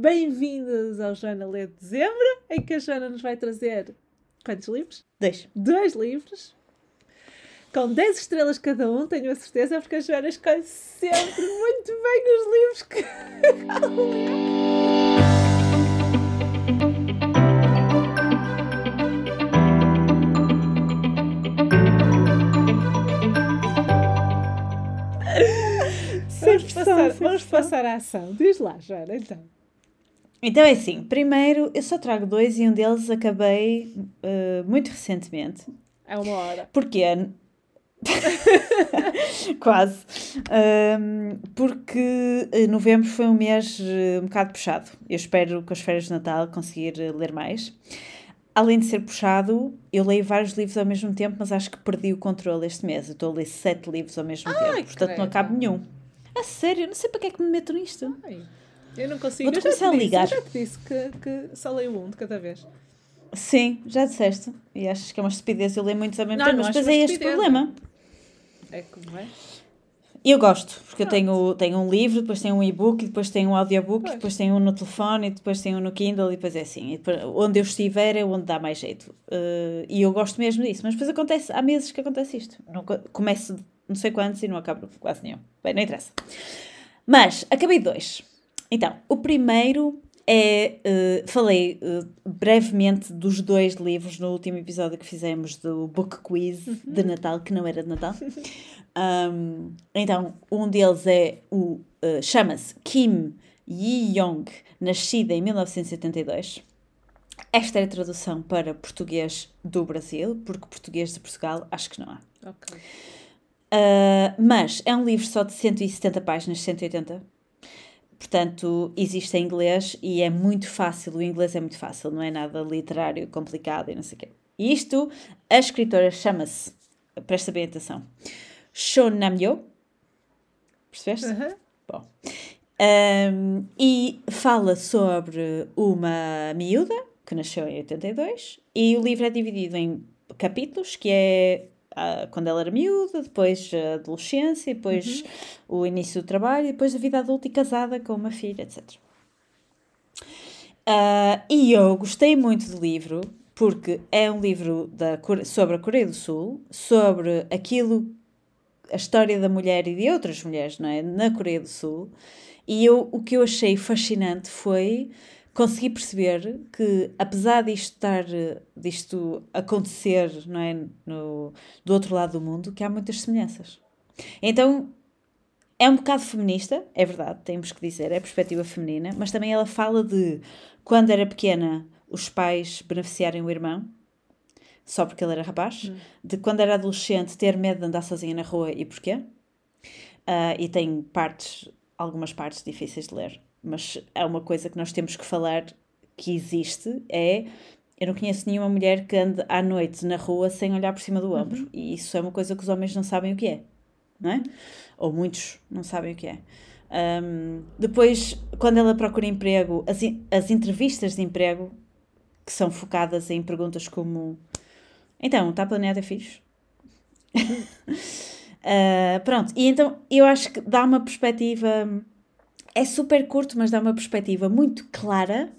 bem-vindos ao Joana Lê de Dezembro, em que a Joana nos vai trazer quantos livros? Dois. Dois livros, com 10 estrelas cada um, tenho a certeza, porque a Joana escolhe sempre muito bem os livros que. Vamos passar, vamos passar à ação. Diz lá, Joana, então. Então é assim, primeiro eu só trago dois e um deles acabei uh, muito recentemente. É uma hora. Porquê? Quase. Um, porque novembro foi um mês uh, um bocado puxado. Eu espero com as férias de Natal conseguir ler mais. Além de ser puxado, eu leio vários livros ao mesmo tempo, mas acho que perdi o controle este mês. Eu estou a ler sete livros ao mesmo Ai, tempo, portanto não acabo nenhum. A sério, não sei para que é que me meto nisto. Ai, eu não consigo. Vou-te Eu já te começar a disse, ligar. Eu já te disse que, que só leio um de cada vez. Sim, já disseste. E achas que é uma estupidez eu ler muitos ao mesmo Não, tempo, não mas depois é este problema. É como é? Eu gosto, porque eu Pronto. tenho, tenho um livro, depois tenho um e-book, e depois tenho um audiobook, Pois. depois tenho um no telefone, e depois tenho um no Kindle, e depois é assim. Depois, onde eu estiver é onde dá mais jeito. Uh, e eu gosto mesmo disso. Mas depois acontece, há meses que acontece isto. Não, co- começo não sei quantos e não acabo quase nenhum. Bem, não interessa. Mas, acabei dois. Então, o primeiro é. uh, falei uh, brevemente dos dois livros no último episódio que fizemos do Book Quiz de Natal, que não era de Natal. Um, então, um deles é o. uh, chama-se Kim Yi-young, nascida em 1972. Esta é a tradução para português do Brasil, porque português de Portugal acho que não há. Ok. Uh, mas é um livro só de 170 páginas, 180. Portanto, existe em inglês e é muito fácil. O inglês é muito fácil, não é nada literário, complicado e não sei o quê. E isto, a escritora chama-se, presta bem atenção, Shon Namyo. Percebeste? Aham. Bom. Um, e fala sobre uma miúda que nasceu em 82 e o livro é dividido em capítulos, que é quando ela era miúda, depois a adolescência, depois o início do trabalho, depois a vida adulta e casada com uma filha, etc. Ah, e eu gostei muito do livro porque é um livro da, sobre a Coreia do Sul, sobre aquilo a história da mulher e de outras mulheres não é? na Coreia do Sul. E eu, o que eu achei fascinante foi conseguir perceber que, apesar disto, estar, disto acontecer não é? no, do outro lado do mundo, que há muitas semelhanças. Então, é um bocado feminista, é verdade, temos que dizer, é perspectiva feminina, mas também ela fala de quando era pequena os pais beneficiarem o irmão, só porque ele era rapaz, de quando era adolescente ter medo de andar sozinha na rua e porquê. Ah, e tem partes, algumas partes difíceis de ler, mas é uma coisa que nós temos que falar que existe, é eu não conheço nenhuma mulher que ande à noite na rua sem olhar por cima do ombro. E isso é uma coisa que os homens não sabem o que é, não é? Ou muitos não sabem o que é. Ahm, depois, quando ela procura emprego, as, as entrevistas de emprego, que são focadas em perguntas como: Então, está planeado ter filhos? Ah, pronto, e então eu acho que dá uma perspectiva. É super curto, mas dá uma perspectiva muito clara,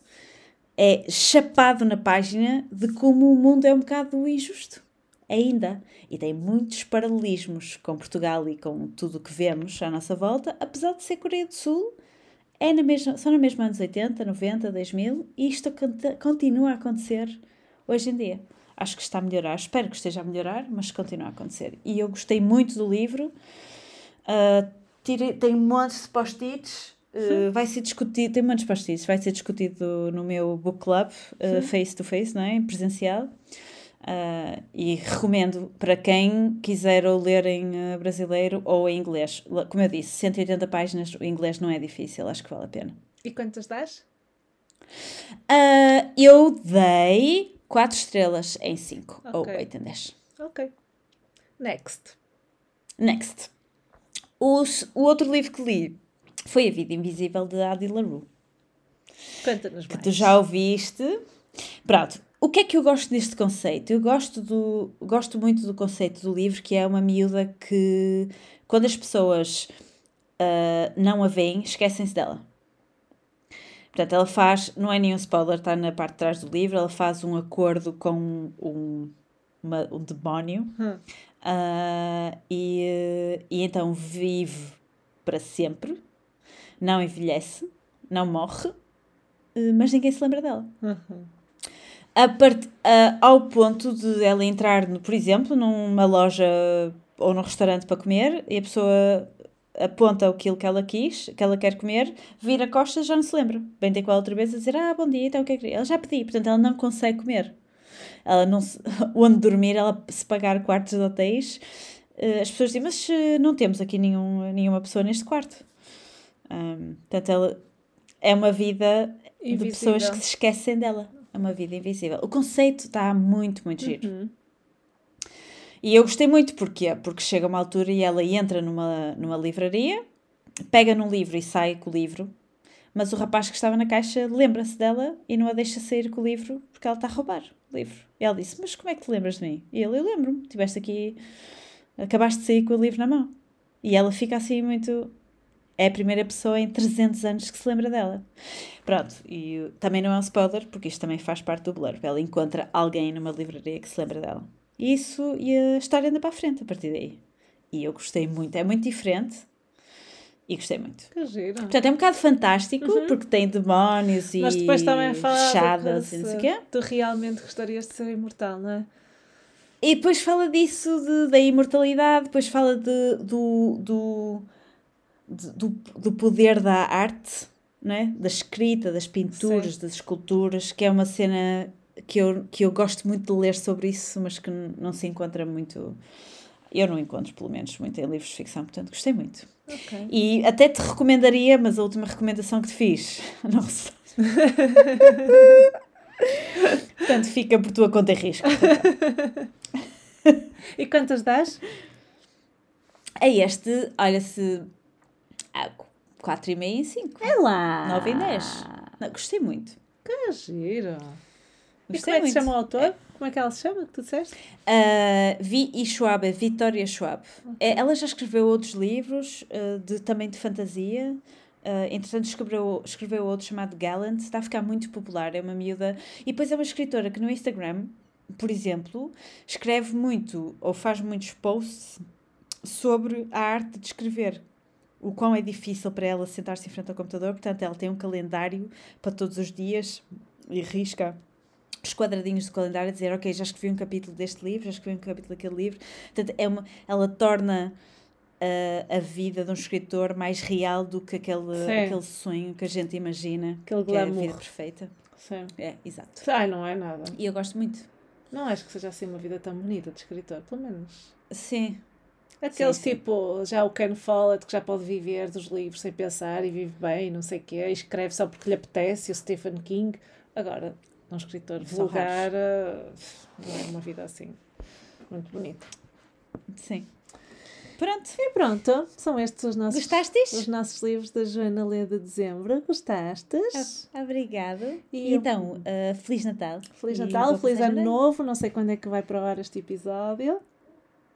é chapado na página de como o mundo é um bocado injusto. Ainda. E tem muitos paralelismos com Portugal e com tudo o que vemos à nossa volta, apesar de ser Coreia do Sul, é na mesma, são na mesma anos 80, 90, 2000 e isto continua a acontecer hoje em dia. Acho que está a melhorar, espero que esteja a melhorar, mas continua a acontecer. E eu gostei muito do livro, ah, tirei- tem montes de post-its, ah, vai ser discutido, tem de post-its, vai ser discutido no meu book club, ah, face to face, não é? Presencial. Ah, e recomendo para quem quiser ou ler em brasileiro ou em inglês. Como eu disse, 180 páginas, o inglês não é difícil, acho que vale a pena. E quantas dás? Eu dei 4 estrelas em 5, ou Ok. 8 em 10. Ok. Next. Next. O, s- o outro livro que li foi A Vida Invisível de Adi LaRue. Conta-nos que mais. tu já ouviste. Pronto, o que é que eu gosto deste conceito? Eu gosto, do, gosto muito do conceito do livro, que é uma miúda que, quando as pessoas ah, não a veem, esquecem-se dela. Portanto, ela faz, não é nenhum spoiler, está na parte de trás do livro, ela faz um acordo com um, uma, um demónio Hum. ah, e, e então vive para sempre, não envelhece, não morre, eh, mas ninguém se lembra dela. Uhum. A part, a- ao ponto de ela entrar, no- por exemplo, numa loja ou num restaurante para comer e a pessoa aponta aquilo que ela quis, que ela quer comer, vira costas já não se lembra. Vem ter com ela outra vez a dizer: Ah, bom dia, então o que é que queria? Ela já pedi, portanto ela não consegue comer. Ela não se, onde dormir, ela se pagar quartos de hotéis, eh, as pessoas dizem: Mas eh, não temos aqui nenhum, nenhuma pessoa neste quarto. Ahm, portanto, ela é uma vida de pessoas Invisível. que se esquecem dela. É uma vida invisível. O conceito está muito, muito giro. Uhum. E eu gostei muito, porquê? Porque chega uma altura e ela entra numa, numa livraria, pega num livro e sai com o livro, mas o rapaz que estava na caixa lembra-se dela e não a deixa sair com o livro porque ela está a roubar o livro. E ela disse: Mas como é que te lembras de mim? E ele: Eu lembro-me, estiveste aqui, acabaste de sair com o livro na mão. E ela fica assim muito. É a primeira pessoa em 300 anos que se lembra dela. Pronto, e também não é um spoiler, porque isto também faz parte do blurb. Ela encontra alguém numa livraria que se lembra dela. E isso, e a história anda para a frente a partir daí. E eu gostei muito, é muito diferente. E gostei muito. Que giro. Portanto, é um bocado fantástico, porque tem demónios e Uhum. Mas depois também fala fechadas e não sei o quê. Tu realmente gostarias de ser imortal, não é? E depois fala disso, de- da imortalidade, depois fala de, do, do, do, do poder da arte, não é? da escrita, das pinturas, das esculturas, que é uma cena que eu, que eu gosto muito de ler sobre isso, mas que não se encontra muito. Eu não encontro, pelo menos, muito em livros de ficção, portanto gostei muito. Ok. E até te recomendaria, mas a última recomendação que te fiz, não sei. portanto, fica por tua conta e risco. E quantas dás? A este, olha se. Ah, 4,5 em 5. É lá! 9 em 10. Não, gostei muito. Que giro! E Gostei como é que se chama o autor? Como é que ela se chama, que tu disseste? Uh, Vi e Schwab, é Vitória Schwab. É, ela já escreveu outros livros, uh, de, também de fantasia. Uh, entretanto, escreveu, escreveu outro chamado Gallant. Está a ficar muito popular. É uma miúda. E depois é uma escritora que no Instagram, por exemplo, escreve muito ou faz muitos posts sobre a arte de escrever. O quão é difícil para ela sentar-se em frente ao computador. Portanto, ela tem um calendário para todos os dias e risca os quadradinhos do calendário a dizer, ok, já escrevi um capítulo deste livro, já escrevi um capítulo daquele livro. Portanto, é uma, ela torna uh, a vida de um escritor mais real do que aquele, Sim. aquele sonho que a gente imagina, Aquele que é a glamour. vida perfeita. Sim. É, exato. Ai, não é nada. E eu gosto muito. Não acho que seja assim uma vida tão bonita de escritor, pelo menos. Sim, Aqueles Sim, sim. tipo, já o Ken Follett que já pode viver dos livros sem pensar e vive bem, não sei o quê, e escreve só porque lhe apetece, e o Stephen King. Agora, um escritor São vulgar, eh, não é uma vida assim muito bonita. sim. Pronto. E pronto, são estes os nossos, Gostastes? os nossos livros da Joana Lê de dezembro. Gostastes? Obrigada. E então, uh, Feliz Natal. Feliz Natal, feliz Ano. Novo. Não sei quando é que vai para o ar este episódio.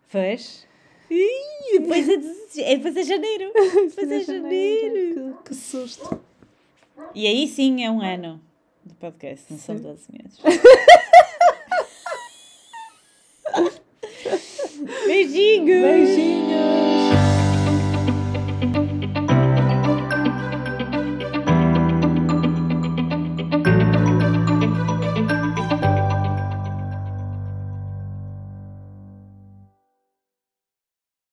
Pois. Ih, depois é, de- é, depois é janeiro. Depois é janeiro. Que, que susto. E aí sim é um ano de podcast, não são 12 meses. Beijinhos! Beijinhos!